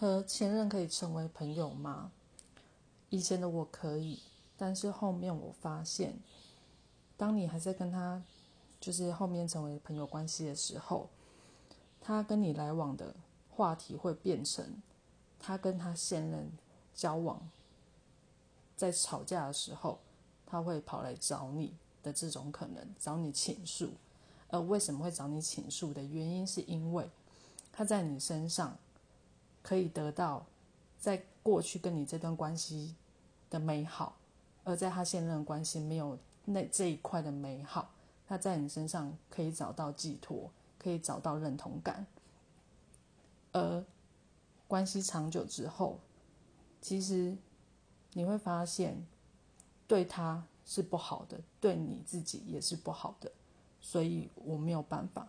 和前任可以成为朋友吗？以前的我可以，但是后面我发现，当你还在跟他，就是后面成为朋友关系的时候，他跟你来往的话题会变成他跟他现任交往，在吵架的时候，他会跑来找你的这种可能，找你倾诉。而为什么会找你倾诉的原因，是因为他在你身上可以得到在过去跟你这段关系的美好，而在他现任关系没有那这一块的美好，他在你身上可以找到寄托，可以找到认同感。而关系长久之后，其实你会发现，对他是不好的，对你自己也是不好的。所以我没有办法。